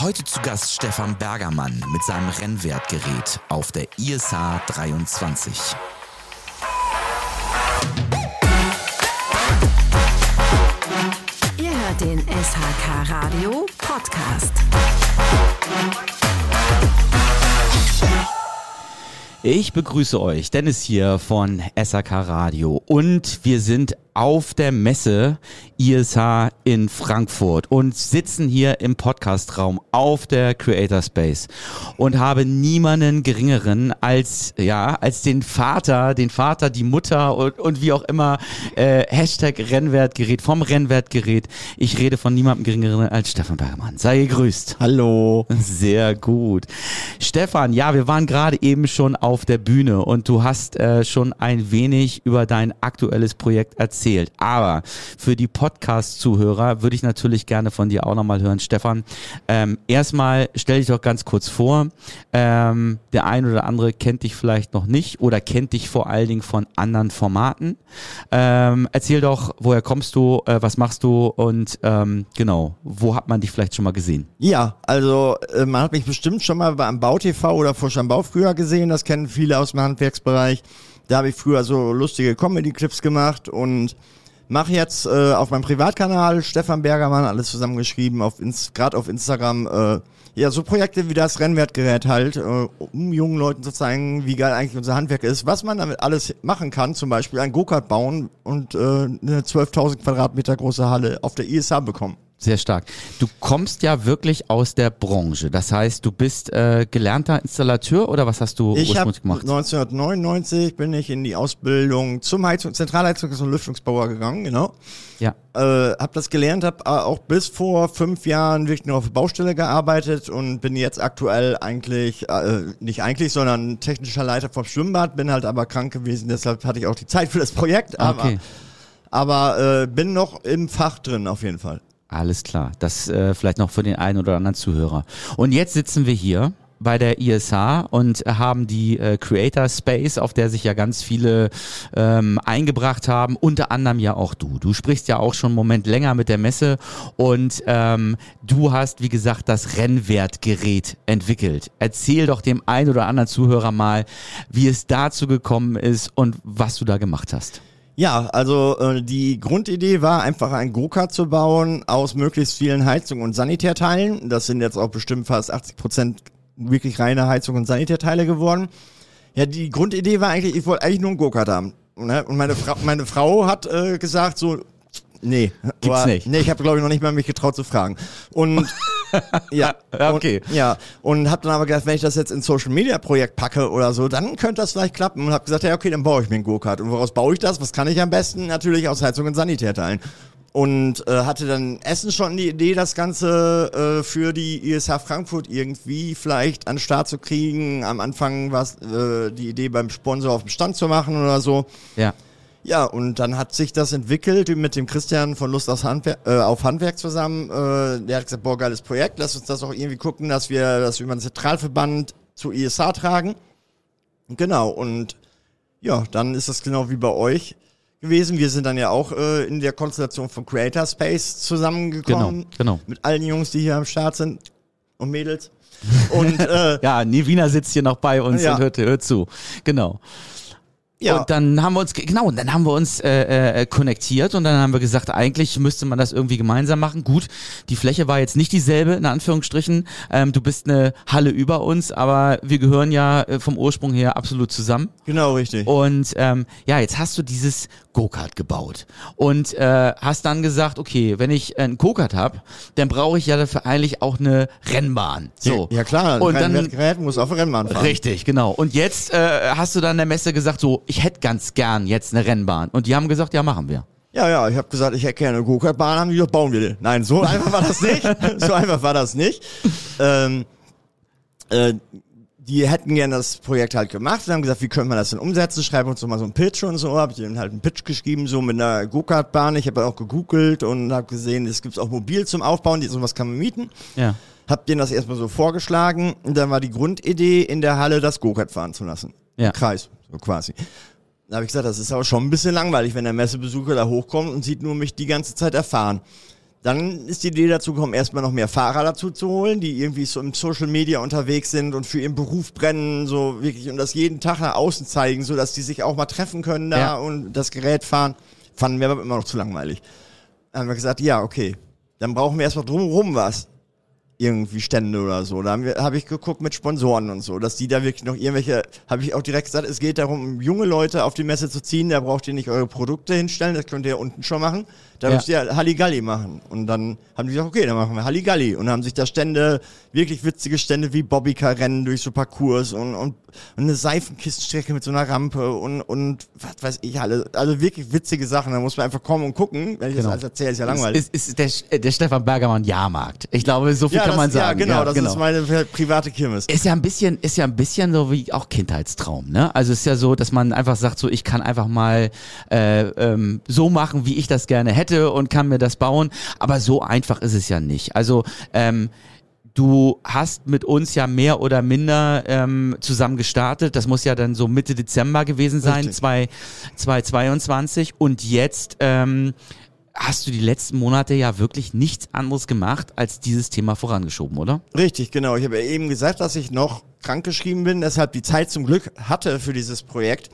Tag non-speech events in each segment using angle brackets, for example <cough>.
Heute zu Gast Stefan Bergermann mit seinem Rennwertgerät auf der ISH 23. Ihr hört den SHK Radio Podcast. Ich begrüße euch, Dennis hier von SAK Radio und wir sind auf der Messe ISH in Frankfurt und sitzen hier im Podcastraum auf der Creator Space und habe niemanden geringeren als ja als den Vater, den Vater, die Mutter und, und wie auch immer äh, Hashtag Rennwertgerät vom Rennwertgerät. Ich rede von niemandem geringeren als Stefan Bergmann. Sei gegrüßt. Hallo. Sehr gut. Stefan, ja, wir waren gerade eben schon auf der Bühne und du hast äh, schon ein wenig über dein aktuelles Projekt erzählt erzählt. Aber für die Podcast-Zuhörer würde ich natürlich gerne von dir auch nochmal hören, Stefan. Ähm, erstmal stell dich doch ganz kurz vor. Ähm, der ein oder andere kennt dich vielleicht noch nicht oder kennt dich vor allen Dingen von anderen Formaten. Ähm, erzähl doch, woher kommst du, äh, was machst du und ähm, genau, wo hat man dich vielleicht schon mal gesehen? Ja, also äh, man hat mich bestimmt schon mal beim BauTV oder vor Bau früher gesehen. Das kennen viele aus dem Handwerksbereich. Da habe ich früher so lustige Comedy-Clips gemacht und mache jetzt äh, auf meinem Privatkanal Stefan Bergermann, alles zusammengeschrieben, auf gerade auf Instagram, äh, ja, so Projekte wie das Rennwertgerät halt, äh, um jungen Leuten zu zeigen, wie geil eigentlich unser Handwerk ist, was man damit alles machen kann, zum Beispiel ein Go-Kart bauen und äh, eine 12.000 Quadratmeter große Halle auf der ISH bekommen. Sehr stark. Du kommst ja wirklich aus der Branche. Das heißt, du bist äh, gelernter Installateur oder was hast du ich ursprünglich gemacht? 1999 bin ich in die Ausbildung zum Heizung, Zentralheizungs- und Lüftungsbauer gegangen, genau. Ja. Äh, hab das gelernt, hab äh, auch bis vor fünf Jahren wirklich nur auf Baustelle gearbeitet und bin jetzt aktuell eigentlich, äh, nicht eigentlich, sondern technischer Leiter vom Schwimmbad, bin halt aber krank gewesen, deshalb hatte ich auch die Zeit für das Projekt, aber, okay. aber äh, bin noch im Fach drin auf jeden Fall. Alles klar. Das äh, vielleicht noch für den einen oder anderen Zuhörer. Und jetzt sitzen wir hier bei der ISH und haben die äh, Creator Space, auf der sich ja ganz viele ähm, eingebracht haben, unter anderem ja auch du. Du sprichst ja auch schon einen Moment länger mit der Messe und ähm, du hast, wie gesagt, das Rennwertgerät entwickelt. Erzähl doch dem einen oder anderen Zuhörer mal, wie es dazu gekommen ist und was du da gemacht hast. Ja, also äh, die Grundidee war einfach ein Go-Kart zu bauen aus möglichst vielen Heizung- und Sanitärteilen. Das sind jetzt auch bestimmt fast 80 Prozent wirklich reine Heizung- und Sanitärteile geworden. Ja, die Grundidee war eigentlich, ich wollte eigentlich nur ein Go-Kart haben. Ne? Und meine, Fra meine Frau hat äh, gesagt so, nee. Gibt's war, nicht. Nee, ich habe glaube ich noch nicht mal mich getraut zu fragen. Und <laughs> ja, okay. Und, <laughs> ja, und habe dann aber gedacht, wenn ich das jetzt in Social Media Projekt packe oder so, dann könnte das vielleicht klappen und habe gesagt, ja, okay, dann baue ich mir einen Go-Kart. Und woraus baue ich das? Was kann ich am besten? Natürlich aus Heizung und Sanitärteilen. Und äh, hatte dann Essen schon die Idee, das Ganze äh, für die ISH Frankfurt irgendwie vielleicht an den Start zu kriegen. Am Anfang war äh, die Idee, beim Sponsor auf dem Stand zu machen oder so. Ja. Ja, und dann hat sich das entwickelt mit dem Christian von Lust auf Handwerk, äh, auf Handwerk zusammen. Äh, der hat gesagt, boah, geiles Projekt, lass uns das auch irgendwie gucken, dass wir das über den Zentralverband zu ISH tragen. Genau, und ja, dann ist das genau wie bei euch gewesen. Wir sind dann ja auch äh, in der Konstellation von Creator Space zusammengekommen. Genau, genau. Mit allen Jungs, die hier am Start sind und Mädels. Und <laughs> äh, ja, Nivina sitzt hier noch bei uns ja. und hört, hört zu. Genau. Ja. Und dann haben wir uns, genau, und dann haben wir uns äh, äh, konnektiert und dann haben wir gesagt, eigentlich müsste man das irgendwie gemeinsam machen. Gut, die Fläche war jetzt nicht dieselbe, in Anführungsstrichen. Ähm, du bist eine Halle über uns, aber wir gehören ja äh, vom Ursprung her absolut zusammen. Genau, richtig. Und ähm, ja, jetzt hast du dieses Go-Kart gebaut und äh, hast dann gesagt, okay, wenn ich ein Go-Kart habe, dann brauche ich ja dafür eigentlich auch eine Rennbahn. So. Ja, ja klar, und dann Gerät muss auf Rennbahn fahren. Richtig, genau. Und jetzt äh, hast du dann der Messe gesagt, so, ich hätte ganz gern jetzt eine Rennbahn. Und die haben gesagt, ja, machen wir. Ja, ja, ich habe gesagt, ich hätte gerne eine Go-Kart-Bahn, haben die doch, bauen wir den. Nein, so <laughs> einfach war das nicht. so einfach war das nicht. Ähm, äh, die hätten gerne das Projekt halt gemacht und haben gesagt, wie können wir das denn umsetzen? Schreiben uns doch mal so einen Pitch und so. Habe ich ihnen halt einen Pitch geschrieben, so mit einer Go-Kart-Bahn. Ich habe auch gegoogelt und habe gesehen, es gibt auch mobil zum Aufbauen, die, sowas kann man mieten. Ja. Hab denen das erstmal so vorgeschlagen und dann war die Grundidee, in der Halle das Go-Kart fahren zu lassen. Ja. Im Kreis, so quasi. Da habe ich gesagt, das ist aber schon ein bisschen langweilig, wenn der Messebesucher da hochkommt und sieht nur mich die ganze Zeit erfahren. Dann ist die Idee dazu gekommen, erstmal noch mehr Fahrer dazu zu holen, die irgendwie so im Social Media unterwegs sind und für ihren Beruf brennen, so wirklich und das jeden Tag nach außen zeigen, so dass die sich auch mal treffen können da Ja. und das Gerät fahren. Fanden wir aber immer noch zu langweilig. Dann haben wir gesagt, ja, okay, dann brauchen wir erstmal drumherum was. Irgendwie Stände oder so. Da habe ich geguckt mit Sponsoren und so, dass die da wirklich noch irgendwelche, habe ich auch direkt gesagt, es geht darum, junge Leute auf die Messe zu ziehen, da braucht ihr nicht eure Produkte hinstellen, das könnt ihr ja unten schon machen. Da Ja. müsst ihr Halligalli machen. Und dann haben die gesagt, okay, dann machen wir Halligalli. Und haben sich da Stände, wirklich witzige Stände wie Bobbycar-Rennen durch so Parcours und, und, und eine Seifenkistenstrecke mit so einer Rampe und, und was weiß ich, alle, also wirklich witzige Sachen. Da muss man einfach kommen und gucken. Wenn ich Genau. das alles erzähle, ist ja langweilig. Ist, ist, ist der, der Stefan Bergermann Jahrmarkt. Ich glaube, so viel kann das, man sagen. Ja, genau, das ist meine private Kirmes. ist ja ein bisschen, ist ja ein bisschen so wie auch Kindheitstraum, ne? Also es ist ja so, dass man einfach sagt, so ich kann einfach mal äh, ähm, so machen, wie ich das gerne hätte und kann mir das bauen. Aber so einfach ist es ja nicht. Also ähm, Du hast mit uns ja mehr oder minder ähm, zusammen gestartet. Das muss ja dann so Mitte Dezember gewesen sein, Richtig. zwei- 2022. Und jetzt ähm, hast du die letzten Monate ja wirklich nichts anderes gemacht, als dieses Thema vorangeschoben, oder? Richtig, genau. Ich habe ja eben gesagt, dass ich noch krankgeschrieben bin, deshalb die Zeit zum Glück hatte für dieses Projekt,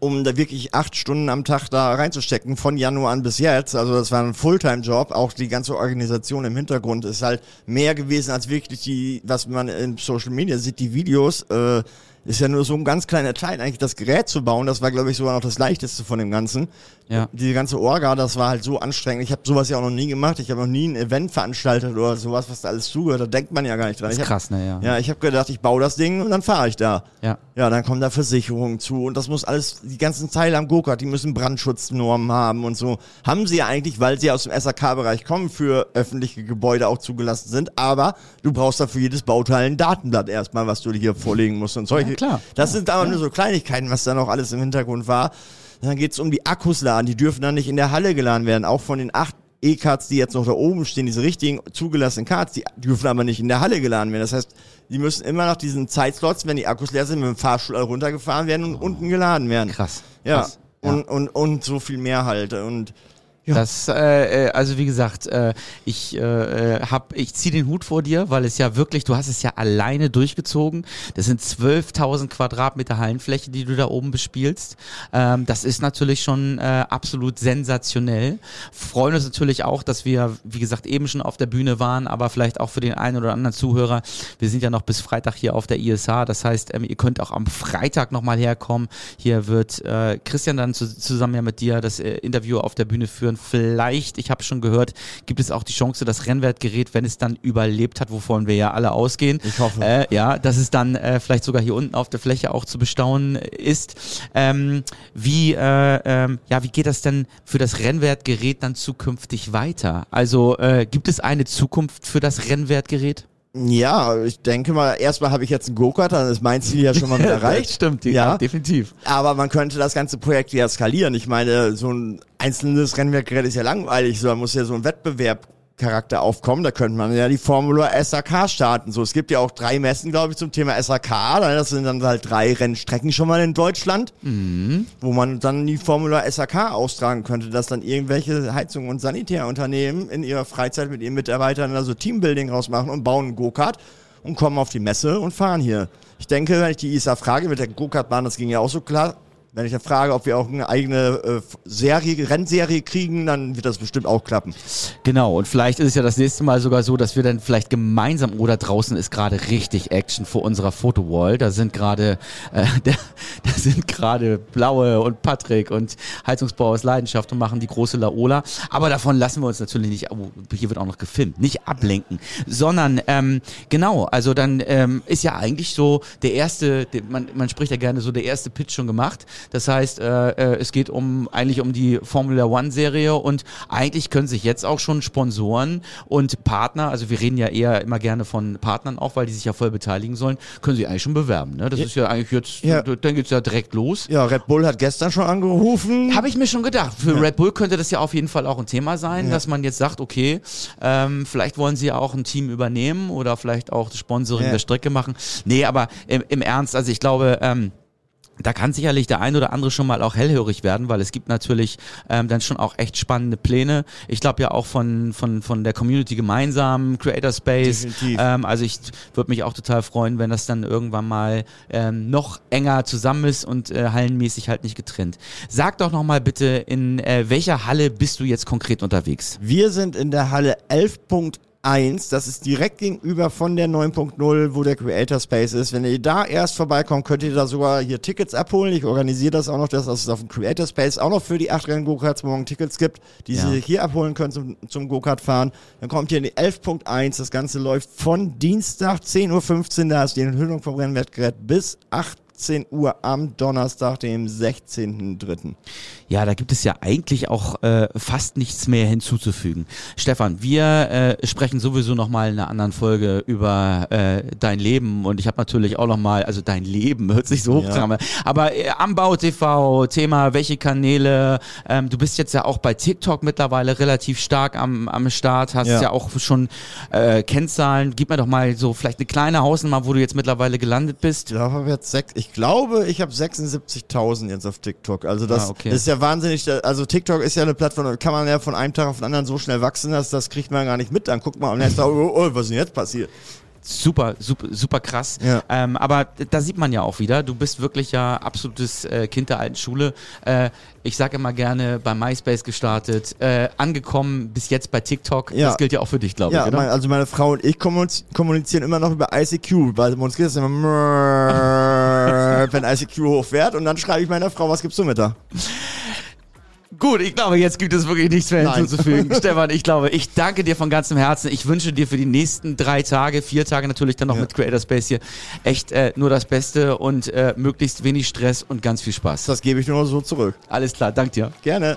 um da wirklich acht Stunden am Tag da reinzustecken, von Januar an bis jetzt. Also das war ein Fulltime-Job. Auch die ganze Organisation im Hintergrund ist halt mehr gewesen als wirklich die, was man in Social Media sieht, die Videos. Äh, ist ja nur so ein ganz kleiner Teil, eigentlich das Gerät zu bauen. Das war, glaube ich, sogar noch das Leichteste von dem Ganzen. Ja. Die ganze Orga, das war halt so anstrengend. Ich habe sowas ja auch noch nie gemacht. Ich habe noch nie ein Event veranstaltet oder sowas, was da alles zugehört. Da denkt man ja gar nicht dran. Das ist hab, krass, ne? Ja. Ja, ich habe gedacht, ich baue das Ding und dann fahre ich da. Ja. Ja, dann kommen da Versicherungen zu und das muss alles, die ganzen Teile am Go-Kart, die müssen Brandschutznormen haben und so. Haben sie ja eigentlich, weil sie aus dem SAK-Bereich kommen, für öffentliche Gebäude auch zugelassen sind, aber du brauchst da für jedes Bauteil ein Datenblatt erstmal, was du hier vorlegen musst und solche. Ja, klar. Das sind aber nur so Kleinigkeiten, was da noch alles im Hintergrund war. Dann geht's um die Akkus laden, die dürfen dann nicht in der Halle geladen werden, auch von den acht E-Cards, die jetzt noch da oben stehen, diese richtigen zugelassenen Cards, die dürfen aber nicht in der Halle geladen werden. Das heißt, die müssen immer nach diesen Zeitslots, wenn die Akkus leer sind, mit dem Fahrstuhl runtergefahren werden und unten geladen werden. Krass. Ja. krass. Und, und, und so viel mehr halt. Und Ja. Das, äh, äh, also wie gesagt, äh, ich äh, äh, hab, ich zieh den Hut vor dir, weil es ja wirklich, du hast es ja alleine durchgezogen. Das sind 12.000 Quadratmeter Hallenfläche, die du da oben bespielst. Ähm, das ist natürlich schon äh, absolut sensationell. Freuen uns natürlich auch, dass wir, wie gesagt, eben schon auf der Bühne waren, aber vielleicht auch für den einen oder anderen Zuhörer. Wir sind ja noch bis Freitag hier auf der ISH. Das heißt, ähm, ihr könnt auch am Freitag nochmal herkommen. Hier wird äh, Christian dann zu, zusammen ja mit dir das äh, Interview auf der Bühne führen. Vielleicht, ich habe schon gehört, gibt es auch die Chance, das Rennwertgerät, wenn es dann überlebt hat, wovon wir ja alle ausgehen. Ich hoffe. Äh, ja, dass es dann äh, vielleicht sogar hier unten auf der Fläche auch zu bestaunen ist. Ähm, wie, äh, ähm, ja, wie geht das denn für das Rennwertgerät dann zukünftig weiter? Also äh, gibt es eine Zukunft für das Rennwertgerät? Ja, ich denke mal, erstmal habe ich jetzt einen Go-Kart, dann ist mein Ziel ja schon mal mit <laughs> erreicht. stimmt, Ja. definitiv. Aber man könnte das ganze Projekt ja skalieren. Ich meine, so ein einzelnes Rennwerkgerät ist ja langweilig, so da muss ja so ein Wettbewerbcharakter aufkommen. Da könnte man ja die Formula SAK starten. So, es gibt ja auch drei Messen, glaube ich, zum Thema SAK. Das sind dann halt drei Rennstrecken schon mal in Deutschland, wo man dann die Formula SAK austragen könnte, dass dann irgendwelche Heizung- und Sanitärunternehmen in ihrer Freizeit mit ihren Mitarbeitern also Teambuilding rausmachen und bauen einen Go-Kart und kommen auf die Messe und fahren hier. Ich denke, wenn ich die ISA frage, mit der Go-Kart-Bahn, das ging ja auch so klar, wenn ich dann frage, ob wir auch eine eigene äh, Serie, Rennserie kriegen, dann wird das bestimmt auch klappen. Genau, und vielleicht ist es ja das nächste Mal sogar so, dass wir dann vielleicht gemeinsam oder draußen ist gerade richtig Action vor unserer Fotowall. Da sind gerade äh, <laughs> da, da sind gerade Blaue und Patrick und Heizungsbau aus Leidenschaft und machen die große Laola. Aber davon lassen wir uns natürlich nicht, oh, hier wird auch noch gefilmt, nicht ablenken, sondern ähm, genau, also dann ähm, ist ja eigentlich so der erste, man, man spricht ja gerne so der erste Pitch schon gemacht. Das heißt, äh, äh, es geht um eigentlich um die Formula One Serie und eigentlich können sich jetzt auch schon Sponsoren und Partner, also wir reden ja eher immer gerne von Partnern auch, weil die sich ja voll beteiligen sollen, können sich eigentlich schon bewerben. Ne? Das ist ja eigentlich jetzt, Ja. dann geht's ja direkt los. Ja, Red Bull hat gestern schon angerufen. Habe ich mir schon gedacht. Für Red Bull könnte das ja auf jeden Fall auch ein Thema sein, dass man jetzt sagt, okay, ähm, vielleicht wollen sie ja auch ein Team übernehmen oder vielleicht auch das Sponsoring Ja. der Strecke machen. Nee, aber im, im Ernst, also ich glaube, ähm, da kann sicherlich der ein oder andere schon mal auch hellhörig werden, weil es gibt natürlich ähm, dann schon auch echt spannende Pläne. Ich glaube ja auch von, von, von der Community gemeinsam, Creator Space. Definitiv. Ähm, also ich würde mich auch total freuen, wenn das dann irgendwann mal ähm, noch enger zusammen ist und äh, hallenmäßig halt nicht getrennt. Sag doch noch mal bitte, in äh, welcher Halle bist du jetzt konkret unterwegs? Wir sind in der Halle 11.1. Das ist direkt gegenüber von der 9.0, wo der Creator Space ist. Wenn ihr da erst vorbeikommt, könnt ihr da sogar hier Tickets abholen. Ich organisiere das auch noch, dass es auf dem Creator Space auch noch für die 8 Rennen Go-Karts morgen Tickets gibt, die Ja. sie hier abholen können zum, zum Go-Kart fahren. Dann kommt ihr in die 11.1. Das Ganze läuft von Dienstag 10.15 Uhr, da ist die Enthüllung vom Rennwettgerät, bis 18 Uhr am Donnerstag, dem 16.03. Ja, da gibt es ja eigentlich auch äh, fast nichts mehr hinzuzufügen. Stefan, wir äh, sprechen sowieso noch mal in einer anderen Folge über äh, dein Leben und ich habe natürlich auch noch mal, also dein Leben hört sich so hoch Ja. aber äh, am Bau TV Thema, welche Kanäle? Ähm, du bist jetzt ja auch bei TikTok mittlerweile relativ stark am am Start, hast ja, Ja. auch schon äh, Kennzahlen. Gib mir doch mal so vielleicht eine kleine Hausnummer, wo du jetzt mittlerweile gelandet bist. Ich glaube, jetzt sechs, ich glaube, ich habe 76.000 jetzt auf TikTok. Also das, Ah, okay. das ist ja wahnsinnig. Also TikTok ist ja eine Plattform, da kann man ja von einem Tag auf den anderen so schnell wachsen, dass das kriegt man gar nicht mit. Dann guckt man am nächsten Tag, oh, oh, was ist denn jetzt passiert? Super, super, super krass. Ja. Ähm, aber da sieht man ja auch wieder, du bist wirklich ja absolutes äh, Kind der alten Schule. Äh, ich sage immer gerne bei MySpace gestartet, äh, angekommen bis jetzt bei TikTok. Ja. Das gilt ja auch für dich, glaube Ja, ich, mein, also meine Frau und ich kommuniz kommunizieren immer noch über ICQ, weil uns geht es immer, <laughs> wenn ICQ hochfährt und dann schreibe ich meiner Frau, was gibst du mit da? Gut, ich glaube, jetzt gibt es wirklich nichts mehr hinzuzufügen. <laughs> Stefan, ich glaube, ich danke dir von ganzem Herzen. Ich wünsche dir für die nächsten drei Tage, vier Tage natürlich dann noch Ja. mit Creator Space hier echt äh, nur das Beste und äh, möglichst wenig Stress und ganz viel Spaß. Das gebe ich nur so zurück. Alles klar, danke dir. Gerne.